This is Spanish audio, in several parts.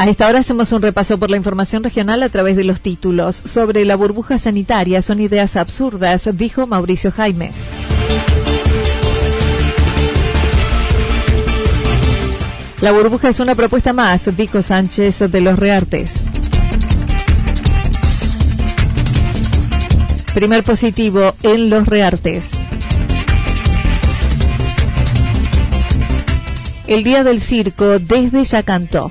A esta hora hacemos un repaso por la información regional a través de los títulos. Sobre la burbuja sanitaria son ideas absurdas, dijo Mauricio Jaimes. La burbuja es una propuesta más, dijo Sánchez de los Reartes. Primer positivo en los Reartes. El día del circo desde Yacanto.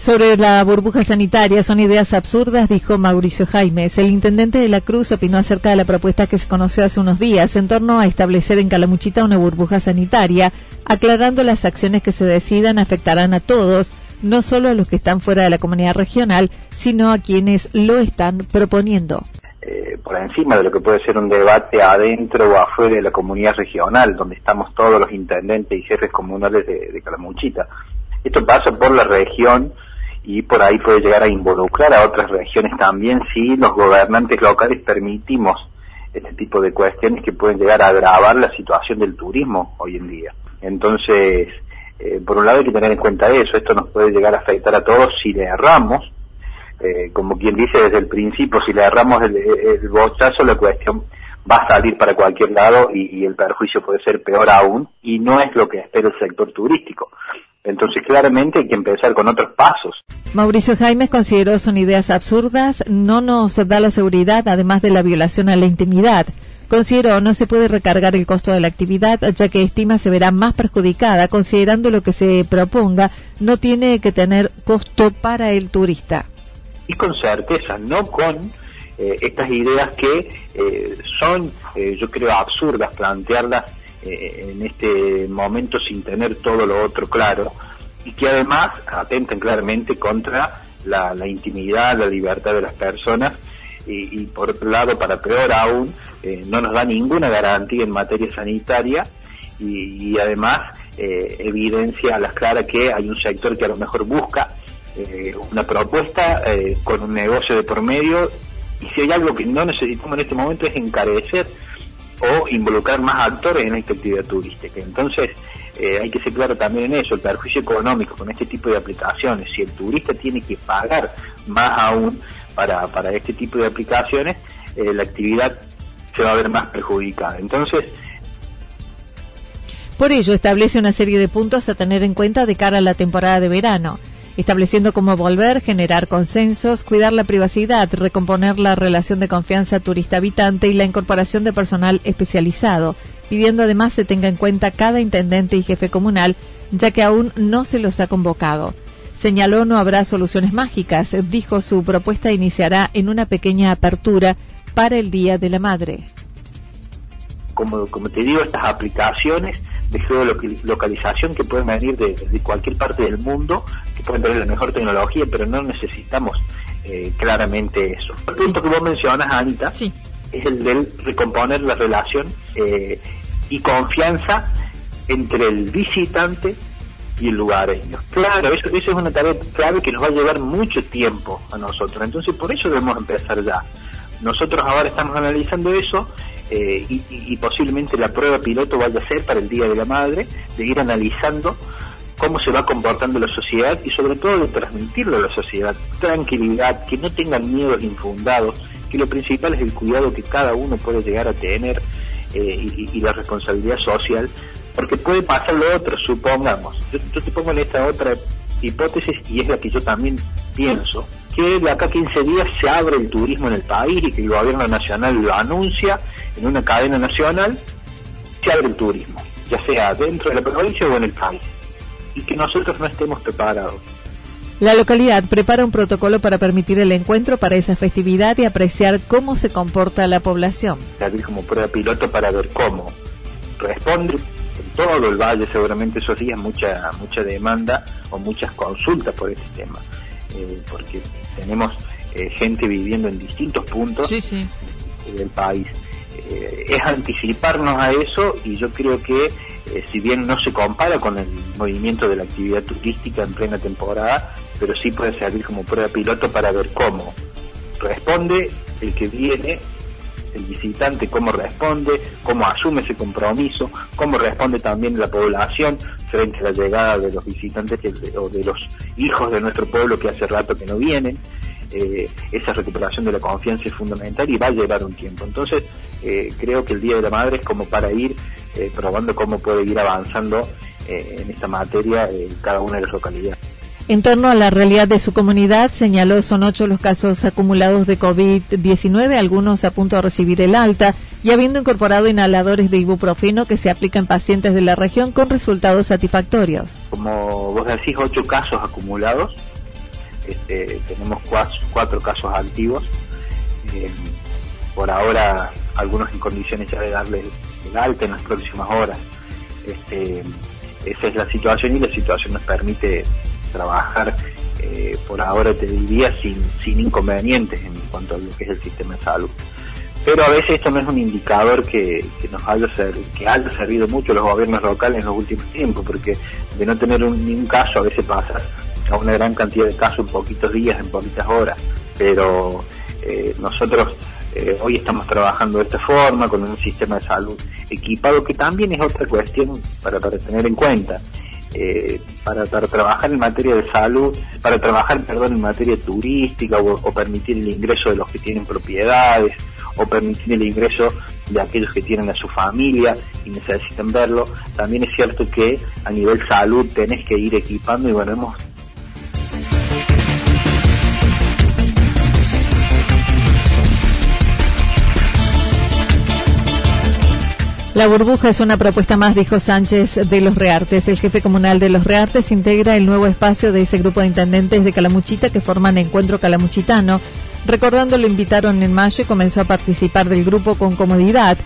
Sobre la burbuja sanitaria son ideas absurdas, dijo Mauricio Jaimes. El intendente de la Cruz opinó acerca de la propuesta que se conoció hace unos días en torno a establecer en Calamuchita una burbuja sanitaria, aclarando las acciones que se decidan afectarán a todos, no solo a los que están fuera de la comunidad regional, sino a quienes lo están proponiendo. Eh, por encima de lo que puede ser un debate adentro o afuera de la comunidad regional, donde estamos todos los intendentes y jefes comunales de Calamuchita. Esto pasa por la región y por ahí puede llegar a involucrar a otras regiones también si los gobernantes locales permitimos este tipo de cuestiones que pueden llegar a agravar la situación del turismo hoy en día. Entonces, eh, por un lado hay que tener en cuenta eso, esto nos puede llegar a afectar a todos si le erramos, eh, como quien dice desde el principio, si le erramos el, bochazo, la cuestión va a salir para cualquier lado y, y el perjuicio puede ser peor aún, y no es lo que espera el sector turístico. Entonces, claramente hay que empezar con otros pasos. Mauricio Jaimes consideró son ideas absurdas, no nos da la seguridad, además de la violación a la intimidad. Consideró no se puede recargar el costo de la actividad, ya que estima se verá más perjudicada, considerando lo que se proponga no tiene que tener costo para el turista. Y con certeza, no con eh, estas ideas que eh, son, eh, yo creo, absurdas plantearlas eh, en este momento sin tener todo lo otro claro y que además atentan claramente contra la, intimidad, la libertad de las personas y, por otro lado, para peor aún, eh, no nos da ninguna garantía en materia sanitaria y, además eh, evidencia a las claras que hay un sector que a lo mejor busca una propuesta con un negocio de por medio y si hay algo que no necesitamos en este momento es encarecer o involucrar más actores en esta actividad turística. Entonces, eh, hay que ser claro también en eso, el perjuicio económico con este tipo de aplicaciones. Si el turista tiene que pagar más aún para, para este tipo de aplicaciones, eh, la actividad se va a ver más perjudicada. Entonces, por ello, establece una serie de puntos a tener en cuenta de cara a la temporada de verano estableciendo cómo volver, generar consensos, cuidar la privacidad, recomponer la relación de confianza turista-habitante y la incorporación de personal especializado, pidiendo además se tenga en cuenta cada intendente y jefe comunal, ya que aún no se los ha convocado. Señaló no habrá soluciones mágicas, dijo su propuesta iniciará en una pequeña apertura para el Día de la Madre. Como, como te digo, estas aplicaciones de geolocalización que pueden venir de, cualquier parte del mundo, que pueden tener la mejor tecnología, pero no necesitamos eh, claramente eso. El punto que vos mencionas, Anita, Sí. es el del recomponer la relación eh, y confianza entre el visitante y el lugareño. Claro, eso, eso es una tarea clave que nos va a llevar mucho tiempo a nosotros. Entonces, por eso debemos empezar ya. Nosotros ahora estamos analizando eso eh, y, posiblemente la prueba piloto vaya a ser para el Día de la Madre, de ir analizando cómo se va comportando la sociedad y sobre todo de transmitirlo a la sociedad. Tranquilidad, que no tengan miedos infundados, que lo principal es el cuidado que cada uno puede llegar a tener eh, y, y la responsabilidad social, porque puede pasar lo otro, supongamos. Yo, yo te pongo en esta otra hipótesis y es la que yo también pienso, que de acá a 15 días se abre el turismo en el país y que el gobierno nacional lo anuncia en una cadena nacional, se abre el turismo, ya sea dentro de la provincia o en el país, y que nosotros no estemos preparados. La localidad prepara un protocolo para permitir el encuentro para esa festividad y apreciar cómo se comporta la población. servir como prueba piloto para ver cómo responde en todo el valle seguramente esos días mucha mucha demanda o muchas consultas por este tema eh, porque tenemos eh, gente viviendo en distintos puntos sí. del país Eh, es anticiparnos a eso y yo creo que eh, si bien no se compara con el movimiento de la actividad turística en plena temporada pero sí puede servir como prueba piloto para ver cómo responde el que viene el visitante, cómo responde, cómo asume ese compromiso, cómo responde también la población frente a la llegada de los visitantes que- o de los hijos de nuestro pueblo que hace rato que no vienen. Eh, esa recuperación de la confianza es fundamental y va a llevar un tiempo. Entonces, eh, creo que el Día de la Madre es como para ir eh, probando cómo puede ir avanzando eh, en esta materia en cada una de las localidades. En torno a la realidad de su comunidad, señaló son ocho los casos acumulados de COVID-19, algunos a punto de recibir el alta, y habiendo incorporado inhaladores de ibuprofeno que se aplican pacientes de la región con resultados satisfactorios. como vos decís, ocho casos acumulados. Este, tenemos cuatro, casos activos. Eh, por ahora, algunos en condiciones ya de darle el alta en las próximas horas. Este, esa es la situación y la situación nos permite trabajar, eh, por ahora te diría, sin, inconvenientes en cuanto a lo que es el sistema de salud. Pero a veces esto no es un indicador que, nos haya, ser- que haya servido mucho los gobiernos locales en los últimos tiempos, porque de no tener un, ni un caso a veces pasa a una gran cantidad de casos en poquitos días, en poquitas horas. Pero eh, nosotros eh, hoy estamos trabajando de esta forma, con un sistema de salud equipado, que también es otra cuestión para, tener en cuenta. Eh, para, para trabajar en materia de salud, para trabajar, perdón, en materia turística o, o permitir el ingreso de los que tienen propiedades o permitir el ingreso de aquellos que tienen a su familia y necesitan verlo. También es cierto que a nivel salud tenés que ir equipando y bueno, hemos La burbuja es una propuesta más, dijo Sánchez de los Reartes. El jefe comunal de los Reartes integra el nuevo espacio de ese grupo de intendentes de Calamuchita que forman Encuentro Calamuchitano. Recordando, lo invitaron en mayo y comenzó a participar del grupo con comodidad,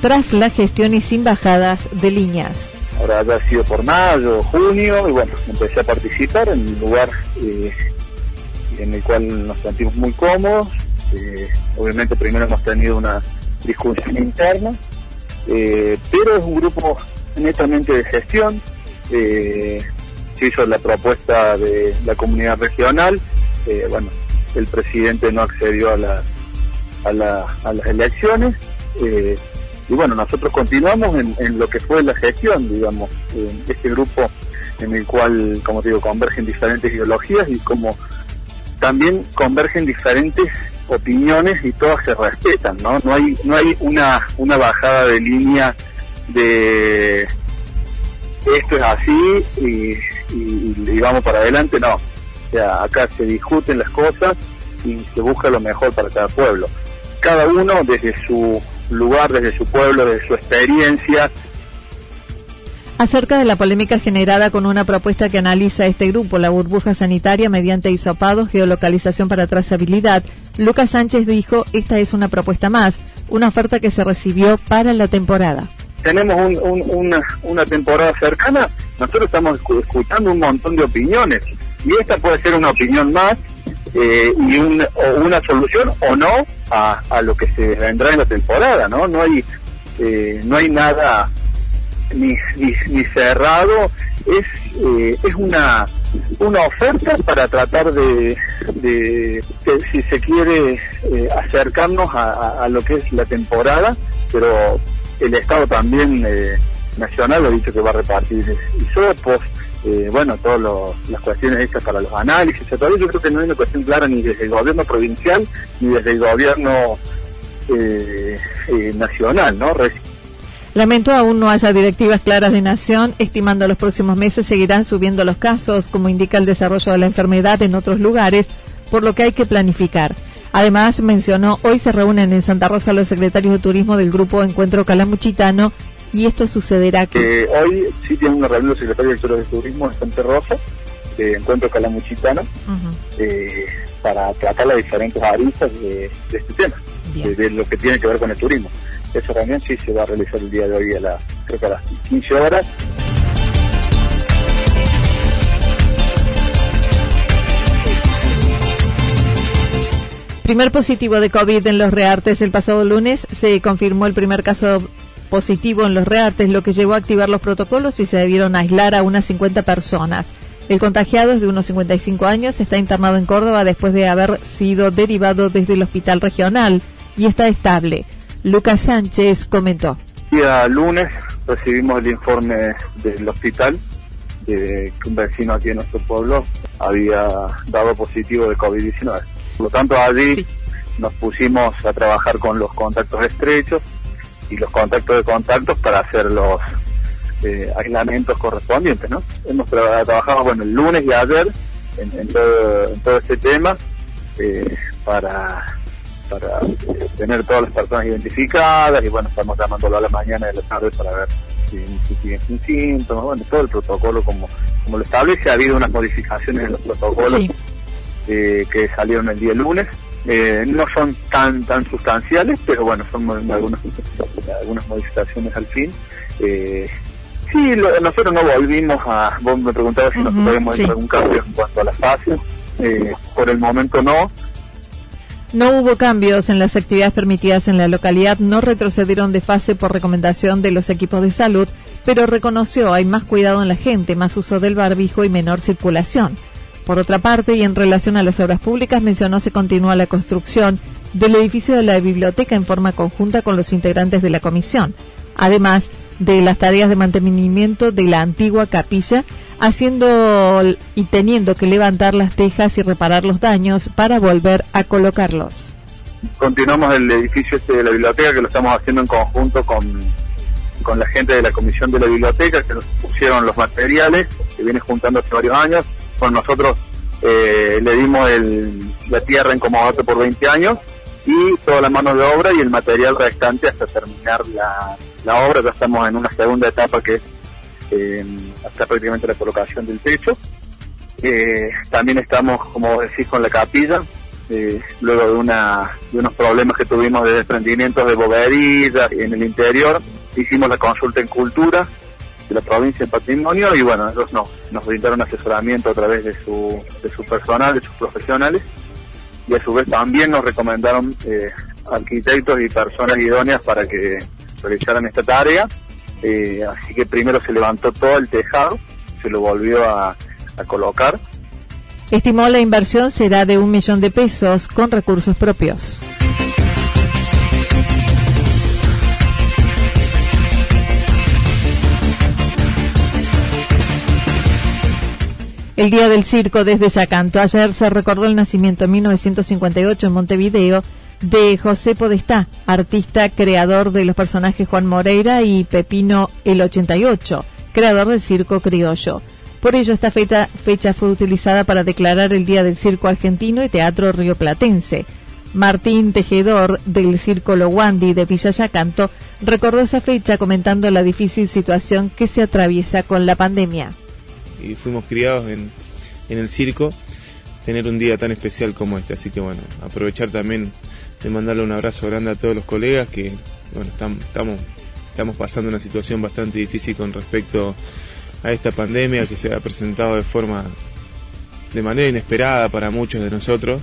tras la gestión y sin bajadas de líneas. ahora habrá sido por mayo, junio, y bueno, empecé a participar en un lugar eh, en el cual nos sentimos muy cómodos. Eh, obviamente primero hemos tenido una discusión interna, eh, pero es un grupo netamente de gestión. Eh, se hizo la propuesta de la comunidad regional, eh, bueno, el presidente no accedió a, la- a, la- a las elecciones. eh, y bueno, nosotros continuamos en, en lo que fue la gestión, digamos, en este grupo en el cual, como te digo, convergen diferentes ideologías y como también convergen diferentes opiniones y todas se respetan, ¿no? No hay, no hay una, una bajada de línea de esto es así y, vamos para adelante, no. O sea, acá se discuten las cosas y se busca lo mejor para cada pueblo. Cada uno desde su lugar, desde su pueblo, desde su experiencia, Acerca de la polémica generada con una propuesta que analiza este grupo, la burbuja sanitaria mediante hisopados, geolocalización para trazabilidad, Lucas Sánchez dijo, esta es una propuesta más, una oferta que se recibió para la temporada. tenemos un- un- una, temporada cercana, nosotros estamos escu- escuchando un montón de opiniones y esta puede ser una opinión más eh, y una solución o no a, a, lo que se vendrá en la temporada, ¿no? No hay, eh, no hay nada ni, ni, cerrado, es, eh, es una, una oferta para tratar de, de, si se quiere, acercarnos a, a, lo que es la temporada, pero el Estado también nacional ha dicho que va a repartir hisopos, eh, bueno, todas las cuestiones hechas para los análisis, yo creo que no hay una cuestión clara ni desde el gobierno provincial ni desde el gobierno eh, eh, nacional, ¿no? Lamento aún no haya directivas claras de nación, estimando los próximos meses seguirán subiendo los casos, como indica el desarrollo de la enfermedad en otros lugares, por lo que hay que planificar. Además, mencionó, hoy se reúnen en Santa Rosa los secretarios de turismo del grupo Encuentro Calamuchitano y esto sucederá que... hoy sí tiene una reunión de secretarios de Turismo en Santa Rosa, de Encuentro Calamuchitano, eh, para tratar las diferentes aristas de, este tema, de, lo que tiene que ver con el turismo. Esa reunión sí se va a realizar el día de hoy a las, creo que a las 15 horas. Primer positivo de COVID en los reartes el pasado lunes se confirmó el primer caso positivo en los reartes, lo que llevó a activar los protocolos y se debieron aislar a unas 50 personas. El contagiado es de unos 55 años, está internado en Córdoba después de haber sido derivado desde el hospital regional y está estable. Lucas Sánchez comentó. El día lunes recibimos el informe del hospital de que un vecino aquí en nuestro pueblo había dado positivo de COVID-19. Por lo tanto, allí nos pusimos a trabajar con los contactos estrechos, y los contactos de contactos para hacer los eh, aislamientos correspondientes, ¿no? Hemos trabajado, bueno, el lunes y ayer en, todo, este tema eh, para para eh, tener todas las personas identificadas y bueno, estamos llamándolo a la mañana y a la tarde para ver si, tienen síntomas, bueno, todo el protocolo como, como lo establece, ha habido unas modificaciones en los protocolos que salieron el día lunes, eh, no son tan tan sustanciales, pero bueno, son algunas, algunas modificaciones al fin. Eh, sí, nosotros no volvimos a, vos me preguntabas si nos podemos hacer algún cambio en cuanto a la fase, eh, por el momento no. No hubo cambios en las actividades permitidas en la localidad, no retrocedieron de fase por recomendación de los equipos de salud, pero reconoció hay más cuidado en la gente, más uso del barbijo y menor circulación. Por otra parte, y en relación a las obras públicas, mencionó se continúa la construcción del edificio de la biblioteca en forma conjunta con los integrantes de la comisión, además de las tareas de mantenimiento de la antigua capilla, haciendo y teniendo que levantar las tejas y reparar los daños para volver a colocarlos. Continuamos el edificio este de la biblioteca que lo estamos haciendo en conjunto con, con la gente de la comisión de la biblioteca que nos pusieron los materiales que viene juntando hace varios años con nosotros eh, le dimos la tierra en comodato por 20 años y toda la mano de obra y el material restante hasta terminar la, obra. Ya estamos en una segunda etapa que es eh, hasta prácticamente la colocación del techo. Eh, también estamos, como decís, con la capilla, luego de, unos problemas que tuvimos de desprendimientos de bovedillas en el interior. Hicimos la consulta en cultura de la provincia de patrimonio y bueno, ellos nos, nos brindaron asesoramiento a través de su, de su personal, de sus profesionales y a su vez también nos recomendaron eh, arquitectos y personas idóneas para que realizaran esta tarea. Eh, así que primero se levantó todo el tejado, se lo volvió a, a colocar. Estimó la inversión será de un millón de pesos con recursos propios. El Día del Circo desde Yacanto. Ayer se recordó el nacimiento en 1958 en Montevideo de José Podestá, artista creador de los personajes Juan Moreira y Pepino el 88, creador del circo criollo. Por ello, esta fecha, fecha fue utilizada para declarar el Día del Circo Argentino y Teatro Rioplatense. Martín Tejedor, del Circo Lowandi de Villa Yacanto, recordó esa fecha comentando la difícil situación que se atraviesa con la pandemia y fuimos criados en, en el circo, tener un día tan especial como este. Así que bueno, aprovechar también de mandarle un abrazo grande a todos los colegas que bueno, estamos, estamos pasando una situación bastante difícil con respecto a esta pandemia que se ha presentado de forma de manera inesperada para muchos de nosotros,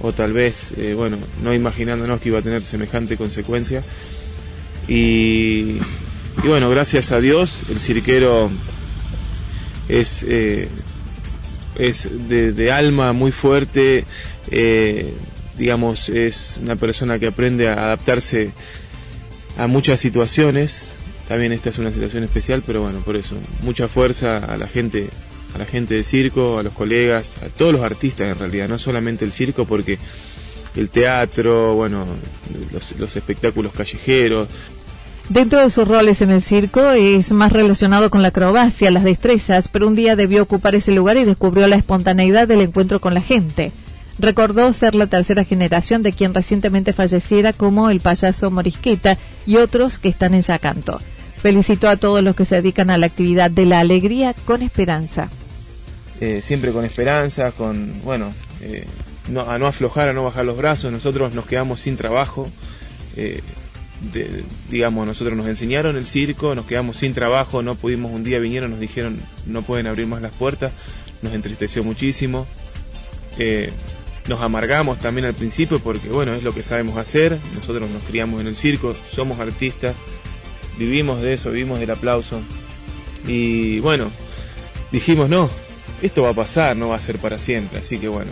o tal vez, eh, bueno, no imaginándonos que iba a tener semejante consecuencia. Y, bueno, gracias a Dios, el cirquero es, eh, es de, alma muy fuerte, eh, digamos, es una persona que aprende a adaptarse a muchas situaciones. También esta es una situación especial, pero bueno, por eso, mucha fuerza a la gente a la gente de circo, a los colegas, a todos los artistas en realidad, no solamente el circo, porque el teatro, bueno, los, espectáculos callejeros. Dentro de sus roles en el circo es más relacionado con la acrobacia, las destrezas, pero un día debió ocupar ese lugar y descubrió la espontaneidad del encuentro con la gente. Recordó ser la tercera generación de quien recientemente falleciera como el payaso Morisqueta y otros que están en Yacanto. Felicitó a todos los que se dedican a la actividad de la alegría con esperanza. Eh, siempre con esperanza, con, bueno, eh, a no aflojar, a no bajar los brazos. Nosotros nos quedamos sin trabajo. Eh, digamos, nosotros nos enseñaron el circo, nos quedamos sin trabajo, no pudimos, un día vinieron, nos dijeron no pueden abrir más las puertas, nos entristeció muchísimo. Nos amargamos también al principio porque, bueno, es lo que sabemos hacer, nosotros nos criamos en el circo, somos artistas, vivimos de eso, vivimos del aplauso. Y bueno, dijimos no, esto va a pasar, no va a ser para siempre, así que bueno.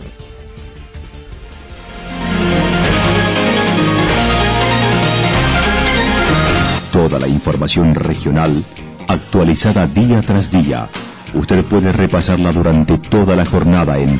Toda la información regional actualizada día tras día. Usted puede repasarla durante toda la jornada en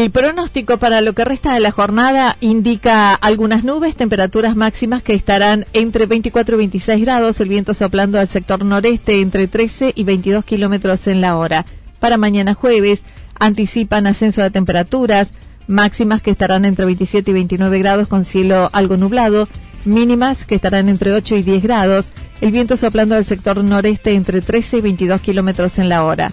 El pronóstico para lo que resta de la jornada indica algunas nubes, temperaturas máximas que estarán entre 24 y 26 grados, el viento soplando al sector noreste entre 13 y 22 kilómetros en la hora. Para mañana jueves anticipan ascenso de temperaturas, máximas que estarán entre 27 y 29 grados con cielo algo nublado, mínimas que estarán entre 8 y 10 grados, el viento soplando al sector noreste entre 13 y 22 kilómetros en la hora.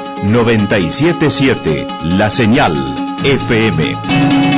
977 La Señal FM.